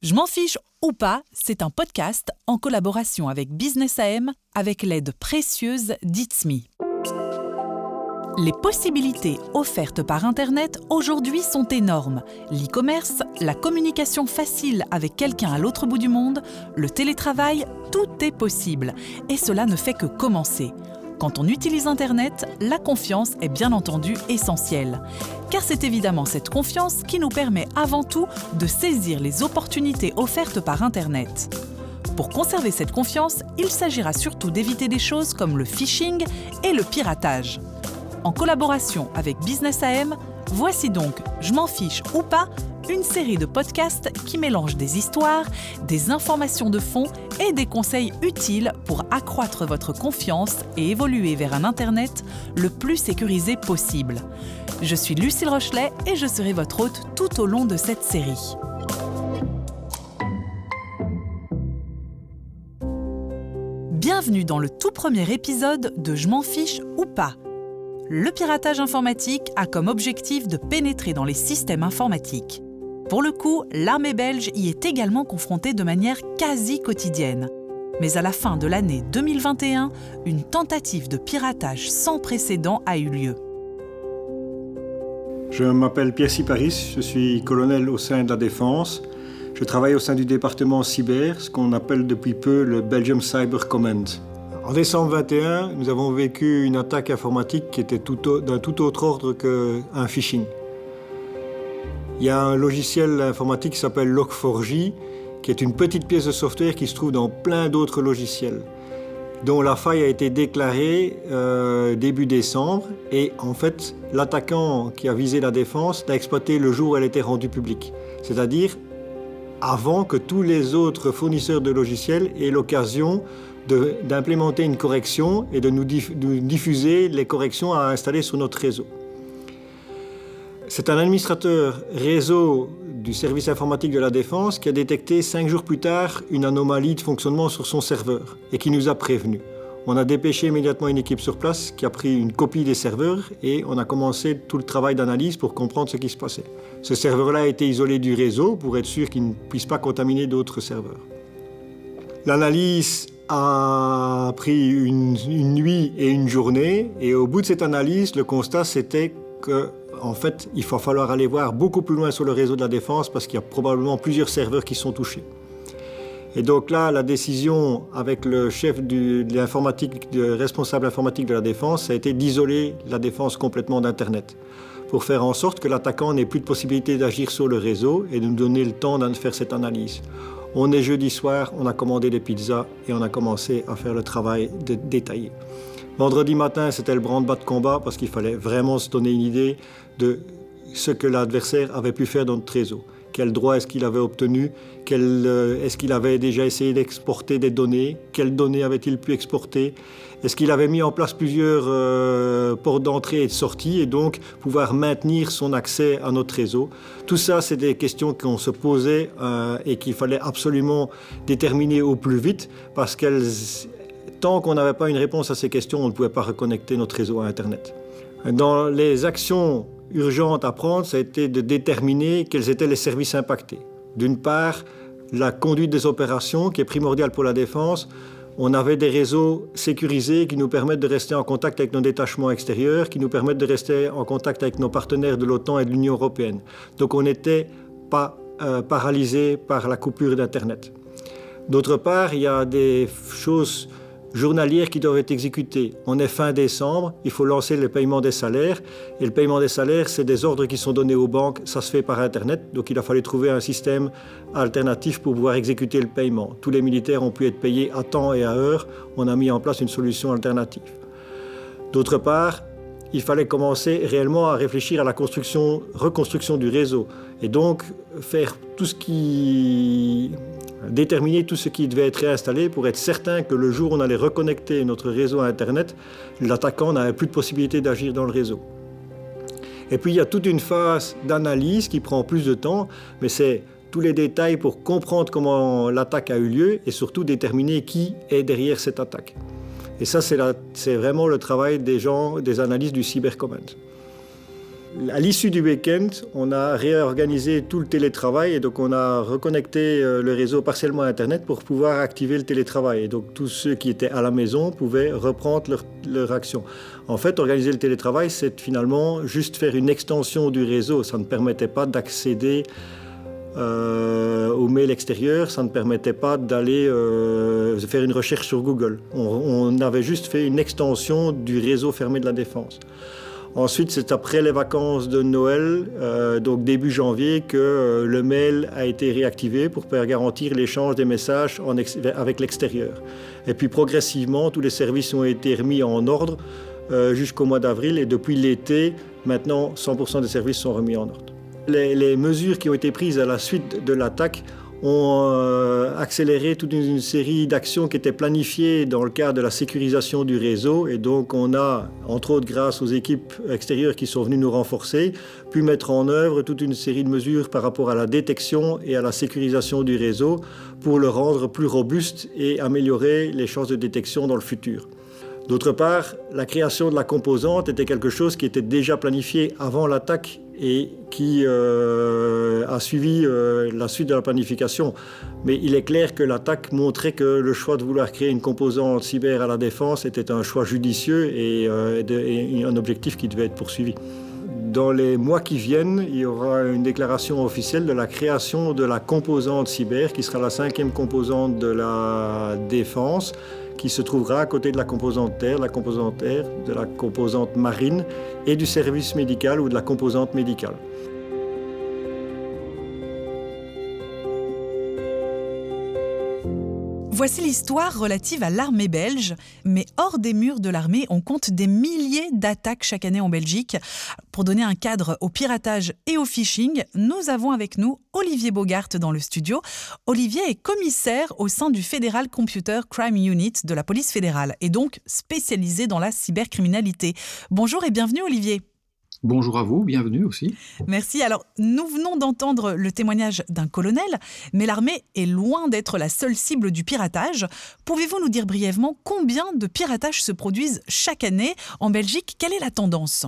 Je m'en fiche ou pas, c'est un podcast en collaboration avec Business AM avec l'aide précieuse d'Itsme. Les possibilités offertes par Internet aujourd'hui sont énormes. L'e-commerce, la communication facile avec quelqu'un à l'autre bout du monde, le télétravail, tout est possible. Et cela ne fait que commencer. Quand on utilise Internet, la confiance est bien entendu essentielle. Car c'est évidemment cette confiance qui nous permet avant tout de saisir les opportunités offertes par Internet. Pour conserver cette confiance, il s'agira surtout d'éviter des choses comme le phishing et le piratage. En collaboration avec Business AM, voici donc Je m'en fiche ou pas une série de podcasts qui mélangent des histoires, des informations de fond et des conseils utiles pour accroître votre confiance et évoluer vers un Internet le plus sécurisé possible. Je suis Lucille Rochelet et je serai votre hôte tout au long de cette série. Bienvenue dans le tout premier épisode de Je m'en fiche ou pas. Le piratage informatique a comme objectif de pénétrer dans les systèmes informatiques. Pour le coup, l'armée belge y est également confrontée de manière quasi quotidienne. Mais à la fin de l'année 2021, une tentative de piratage sans précédent a eu lieu. Je m'appelle Pierre Siparis, je suis colonel au sein de la Défense. Je travaille au sein du département cyber, ce qu'on appelle depuis peu le Belgium Cyber Command. En décembre 21, nous avons vécu une attaque informatique qui était d'un tout autre ordre qu'un phishing. Il y a un logiciel informatique qui s'appelle Log4j, qui est une petite pièce de software qui se trouve dans plein d'autres logiciels, dont la faille a été déclarée euh, début décembre. Et en fait, l'attaquant qui a visé la défense l'a exploité le jour où elle était rendue publique, c'est-à-dire avant que tous les autres fournisseurs de logiciels aient l'occasion d'implémenter une correction et de nous diffuser les corrections à installer sur notre réseau. C'est un administrateur réseau du service informatique de la Défense qui a détecté cinq jours plus tard une anomalie de fonctionnement sur son serveur et qui nous a prévenus. On a dépêché immédiatement une équipe sur place qui a pris une copie des serveurs et on a commencé tout le travail d'analyse pour comprendre ce qui se passait. Ce serveur-là a été isolé du réseau pour être sûr qu'il ne puisse pas contaminer d'autres serveurs. L'analyse a pris une, nuit et une journée et au bout de cette analyse, le constat c'était que en fait, il va falloir aller voir beaucoup plus loin sur le réseau de la défense parce qu'il y a probablement plusieurs serveurs qui sont touchés. Et donc là, la décision avec le chef de l'informatique, le responsable informatique de la défense, a été d'isoler la défense complètement d'Internet pour faire en sorte que l'attaquant n'ait plus de possibilité d'agir sur le réseau et de nous donner le temps de faire cette analyse. On est jeudi soir, on a commandé des pizzas et on a commencé à faire le travail de détaillé. Vendredi matin, c'était le branle-bas de combat parce qu'il fallait vraiment se donner une idée de ce que l'adversaire avait pu faire dans notre réseau. Quel droit est-ce qu'il avait obtenu euh, Est-ce qu'il avait déjà essayé d'exporter des données Quelles données avait-il pu exporter Est-ce qu'il avait mis en place plusieurs euh, portes d'entrée et de sortie et donc pouvoir maintenir son accès à notre réseau Tout ça, c'est des questions qu'on se posait euh, et qu'il fallait absolument déterminer au plus vite parce qu'elles Tant qu'on n'avait pas une réponse à ces questions, on ne pouvait pas reconnecter notre réseau à Internet. Dans les actions urgentes à prendre, ça a été de déterminer quels étaient les services impactés. D'une part, la conduite des opérations, qui est primordiale pour la défense. On avait des réseaux sécurisés qui nous permettent de rester en contact avec nos détachements extérieurs, qui nous permettent de rester en contact avec nos partenaires de l'OTAN et de l'Union européenne. Donc on n'était pas euh, paralysé par la coupure d'Internet. D'autre part, il y a des choses journalières qui doivent être exécutées. On est fin décembre, il faut lancer le paiement des salaires. Et le paiement des salaires, c'est des ordres qui sont donnés aux banques, ça se fait par Internet. Donc il a fallu trouver un système alternatif pour pouvoir exécuter le paiement. Tous les militaires ont pu être payés à temps et à heure. On a mis en place une solution alternative. D'autre part, il fallait commencer réellement à réfléchir à la construction, reconstruction du réseau. Et donc faire tout ce qui déterminer tout ce qui devait être réinstallé pour être certain que le jour où on allait reconnecter notre réseau à Internet, l'attaquant n'avait plus de possibilité d'agir dans le réseau. Et puis il y a toute une phase d'analyse qui prend plus de temps, mais c'est tous les détails pour comprendre comment l'attaque a eu lieu et surtout déterminer qui est derrière cette attaque. Et ça, c'est vraiment le travail des gens, des analystes du cybercommand. À l'issue du week-end, on a réorganisé tout le télétravail et donc on a reconnecté euh, le réseau partiellement à Internet pour pouvoir activer le télétravail. Et donc tous ceux qui étaient à la maison pouvaient reprendre leur, leur action. En fait, organiser le télétravail, c'est finalement juste faire une extension du réseau. Ça ne permettait pas d'accéder euh, au mail extérieur, ça ne permettait pas d'aller euh, faire une recherche sur Google. On, on, avait juste fait une extension du réseau fermé de la défense. Ensuite, c'est après les vacances de Noël, euh, donc début janvier, que euh, le mail a été réactivé pour garantir l'échange des messages avec l'extérieur. Et puis progressivement, tous les services ont été remis en ordre euh, jusqu'au mois d'avril et depuis l'été, maintenant 100% des services sont remis en ordre. Les, mesures qui ont été prises à la suite de l'attaque ont euh, accéléré toute une, une série d'actions qui étaient planifiées dans le cadre de la sécurisation du réseau. Et donc, on a, entre autres grâce aux équipes extérieures qui sont venues nous renforcer, pu mettre en œuvre toute une série de mesures par rapport à la détection et à la sécurisation du réseau pour le rendre plus robuste et améliorer les chances de détection dans le futur. D'autre part, la création de la composante était quelque chose qui était déjà planifié avant l'attaque et qui euh, a suivi euh, la suite de la planification. Mais il est clair que l'attaque montrait que le choix de vouloir créer une composante cyber à la défense était un choix judicieux euh, et un objectif qui devait être poursuivi. Dans les mois qui viennent, il y aura une déclaration officielle de la création de la composante cyber, qui sera la cinquième composante de la défense, qui se trouvera à côté de la composante terre, la composante de la composante marine et du service médical ou de la composante médicale. Voici l'histoire relative à l'armée belge, mais hors des murs de l'armée, on compte des milliers d'attaques chaque année en Belgique. Pour donner un cadre au piratage et au phishing, nous avons avec nous Olivier Bogart dans le studio. Olivier est commissaire au sein du Federal Computer Crime Unit de la police fédérale et donc spécialisé dans la cybercriminalité. Bonjour et bienvenue Olivier. Bonjour à vous, bienvenue aussi. Merci. Alors, nous venons d'entendre le témoignage d'un colonel, mais l'armée est loin d'être la seule cible du piratage. Pouvez-vous nous dire brièvement combien de piratages se produisent chaque année en Belgique? Quelle est la tendance?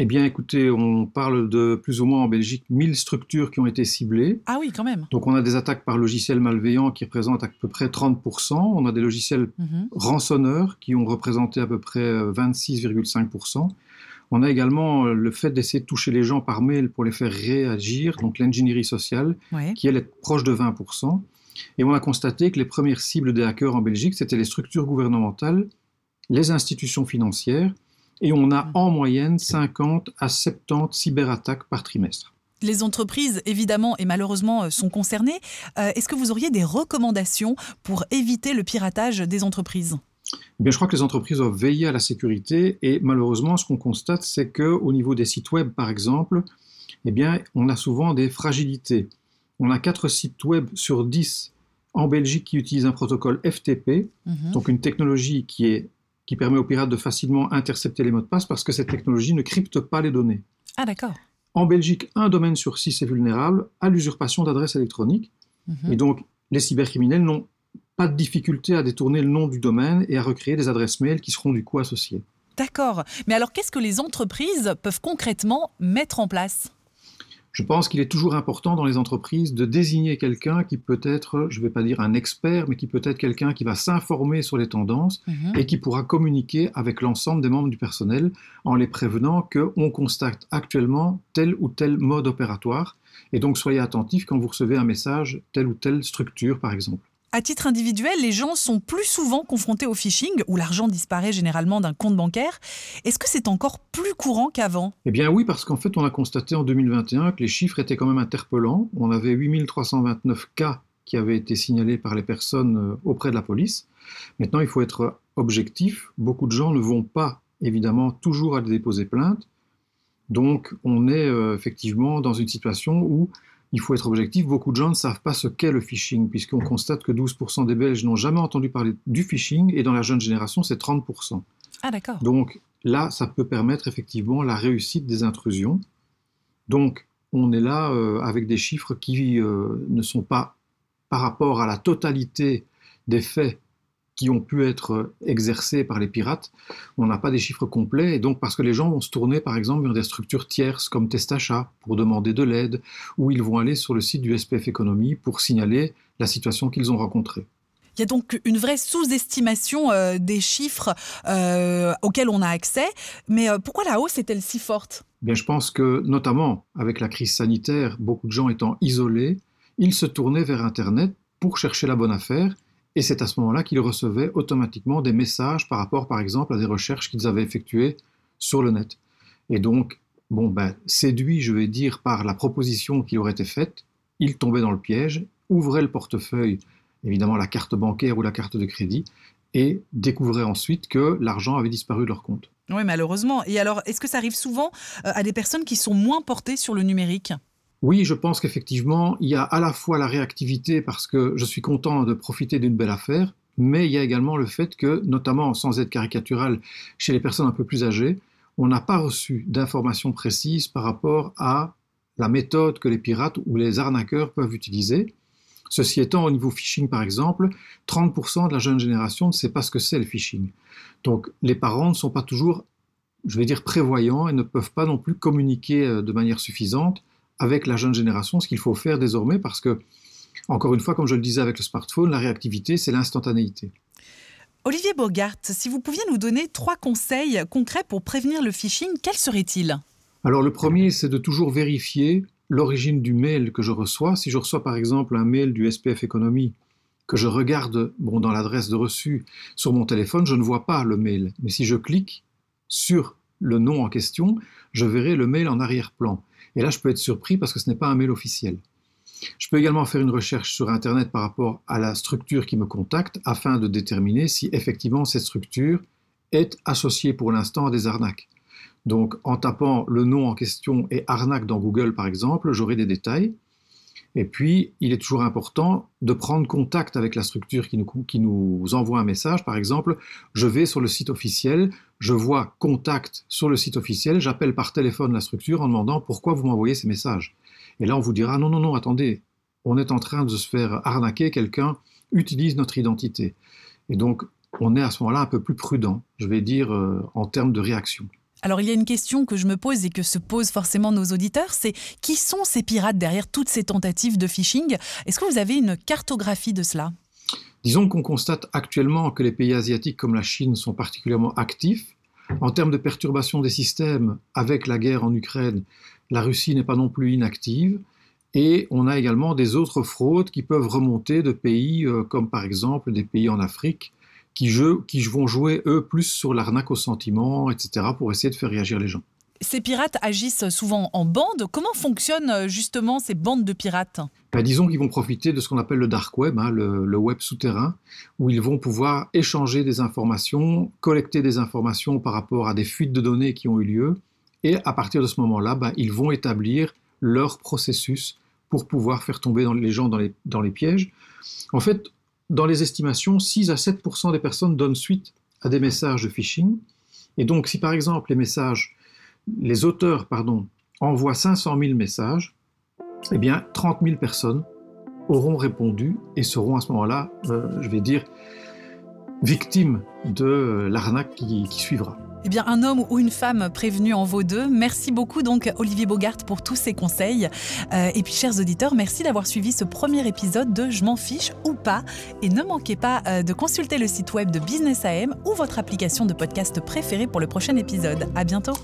Eh bien, écoutez, on parle de plus ou moins en Belgique 1000 structures qui ont été ciblées. Ah oui, quand même. Donc, on a des attaques par logiciels malveillants qui représentent à peu près 30%. On a des logiciels mm -hmm. rançonneurs qui ont représenté à peu près 26,5%. On a également le fait d'essayer de toucher les gens par mail pour les faire réagir, donc l'ingénierie sociale, ouais. qui elle est proche de 20%. Et on a constaté que les premières cibles des hackers en Belgique, c'était les structures gouvernementales, les institutions financières, et on a en moyenne 50 à 70 cyberattaques par trimestre. Les entreprises, évidemment et malheureusement, sont concernées. Euh, Est-ce que vous auriez des recommandations pour éviter le piratage des entreprises? Eh bien, je crois que les entreprises doivent veiller à la sécurité et malheureusement, ce qu'on constate, c'est qu'au niveau des sites web, par exemple, eh bien, on a souvent des fragilités. On a 4 sites web sur 10 en Belgique qui utilisent un protocole FTP, -hmm. donc une technologie qui, est, qui permet aux pirates de facilement intercepter les mots de passe parce que cette technologie ne crypte pas les données. Ah, d'accord. En Belgique, un domaine sur 6 est vulnérable à l'usurpation d'adresses électroniques. -hmm. Et donc, les cybercriminels n'ont pas de difficulté à détourner le nom du domaine et à recréer des adresses mail qui seront du coup associées. D'accord. Mais alors, qu'est-ce que les entreprises peuvent concrètement mettre en place? Je pense qu'il est toujours important dans les entreprises de désigner quelqu'un qui peut être, je ne vais pas dire un expert, mais qui peut être quelqu'un qui va s'informer sur les tendances -hmm. et qui pourra communiquer avec l'ensemble des membres du personnel en les prévenant qu'on constate actuellement tel ou tel mode opératoire. Et donc soyez attentifs quand vous recevez un message, telle ou telle structure par exemple. À titre individuel, les gens sont plus souvent confrontés au phishing, où l'argent disparaît généralement d'un compte bancaire. Est-ce que c'est encore plus courant qu'avant? Eh bien oui, parce qu'en fait, on a constaté en 2021 que les chiffres étaient quand même interpellants. On avait 8329 cas qui avaient été signalés par les personnes auprès de la police. Maintenant, il faut être objectif. Beaucoup de gens ne vont pas, évidemment, toujours aller déposer plainte. Donc, on est euh, effectivement dans une situation où il faut être objectif, beaucoup de gens ne savent pas ce qu'est le phishing, puisqu'on constate que 12% des Belges n'ont jamais entendu parler du phishing, et dans la jeune génération, c'est 30%. Ah d'accord. Donc là, ça peut permettre effectivement la réussite des intrusions. Donc on est là euh, avec des chiffres qui euh, ne sont pas par rapport à la totalité des faits qui ont pu être exercés par les pirates. On n'a pas des chiffres complets, et donc parce que les gens vont se tourner par exemple vers des structures tierces comme Testachat pour demander de l'aide, ou ils vont aller sur le site du SPF Économie pour signaler la situation qu'ils ont rencontrée. Il y a donc une vraie sous-estimation euh, des chiffres euh, auxquels on a accès. Mais euh, pourquoi la hausse est-elle si forte? Bien, Je pense que, notamment avec la crise sanitaire, beaucoup de gens étant isolés, ils se tournaient vers Internet pour chercher la bonne affaire et c'est à ce moment-là qu'ils recevaient automatiquement des messages par rapport, par exemple, à des recherches qu'ils avaient effectuées sur le net. Et donc, bon, ben, séduit, je vais dire, par la proposition qui leur était faite, ils tombaient dans le piège, ouvraient le portefeuille, évidemment la carte bancaire ou la carte de crédit, et découvraient ensuite que l'argent avait disparu de leur compte. Oui, malheureusement. Et alors, est-ce que ça arrive souvent euh, à des personnes qui sont moins portées sur le numérique? Oui, je pense qu'effectivement, il y a à la fois la réactivité parce que je suis content de profiter d'une belle affaire, mais il y a également le fait que, notamment sans être caricatural, chez les personnes un peu plus âgées, on n'a pas reçu d'informations précises par rapport à la méthode que les pirates ou les arnaqueurs peuvent utiliser. Ceci étant, au niveau phishing, par exemple, 30% de la jeune génération ne sait pas ce que c'est le phishing. Donc, les parents ne sont pas toujours, je vais dire, prévoyants et ne peuvent pas non plus communiquer euh, de manière suffisante avec la jeune génération, ce qu'il faut faire désormais, parce que, encore une fois, comme je le disais avec le smartphone, la réactivité, c'est l'instantanéité. Olivier Bogart, si vous pouviez nous donner trois conseils concrets pour prévenir le phishing, quels seraient-ils? Alors le premier, c'est de toujours vérifier l'origine du mail que je reçois. Si je reçois par exemple un mail du SPF Économie, que je regarde bon, dans l'adresse de reçu sur mon téléphone, je ne vois pas le mail. Mais si je clique sur le nom en question, je verrai le mail en arrière-plan. Et là, je peux être surpris parce que ce n'est pas un mail officiel. Je peux également faire une recherche sur Internet par rapport à la structure qui me contacte afin de déterminer si effectivement cette structure est associée pour l'instant à des arnaques. Donc en tapant le nom en question et arnaque dans Google par exemple, j'aurai des détails. Et puis, il est toujours important de prendre contact avec la structure qui nous, qui nous, envoie un message. Par exemple, je vais sur le site officiel, je vois contact sur le site officiel, j'appelle par téléphone la structure en demandant pourquoi vous m'envoyez ces messages. Et là, on vous dira non, non, non, attendez, on est en train de se faire arnaquer, quelqu'un utilise notre identité. Et donc, on est à ce moment-là un peu plus prudent, je vais dire, euh, en termes de réaction. Alors il y a une question que je me pose et que se posent forcément nos auditeurs, c'est qui sont ces pirates derrière toutes ces tentatives de phishing? Est-ce que vous avez une cartographie de cela? Disons qu'on constate actuellement que les pays asiatiques comme la Chine sont particulièrement actifs. En termes de perturbation des systèmes, avec la guerre en Ukraine, la Russie n'est pas non plus inactive. Et on a également des autres fraudes qui peuvent remonter de pays euh, comme par exemple des pays en Afrique qui, qui vont jouer, eux, plus sur l'arnaque au sentiment, etc., pour essayer de faire réagir les gens. Ces pirates agissent souvent en bande. Comment fonctionnent euh, justement ces bandes de pirates? Ben, Disons qu'ils vont profiter de ce qu'on appelle le dark web, hein, le, web souterrain, où ils vont pouvoir échanger des informations, collecter des informations par rapport à des fuites de données qui ont eu lieu. Et à partir de ce moment-là, ben, ils vont établir leur processus pour pouvoir faire tomber les gens dans les, dans les pièges. En fait, dans les estimations, 6 à 7% des personnes donnent suite à des messages de phishing. Et donc, si par exemple les messages, les auteurs, pardon, envoient 500 000 messages, eh bien, 30 000 personnes auront répondu et seront à ce moment-là, euh, je vais dire, victimes de l'arnaque qui suivra. Eh bien, un homme ou une femme prévenu en vaut deux. Merci beaucoup donc Olivier Bogart pour tous ces conseils. Euh, et puis, chers auditeurs, merci d'avoir suivi ce premier épisode de Je m'en fiche ou pas. Et ne manquez pas euh, de consulter le site web de Business AM ou votre application de podcast préférée pour le prochain épisode. À bientôt.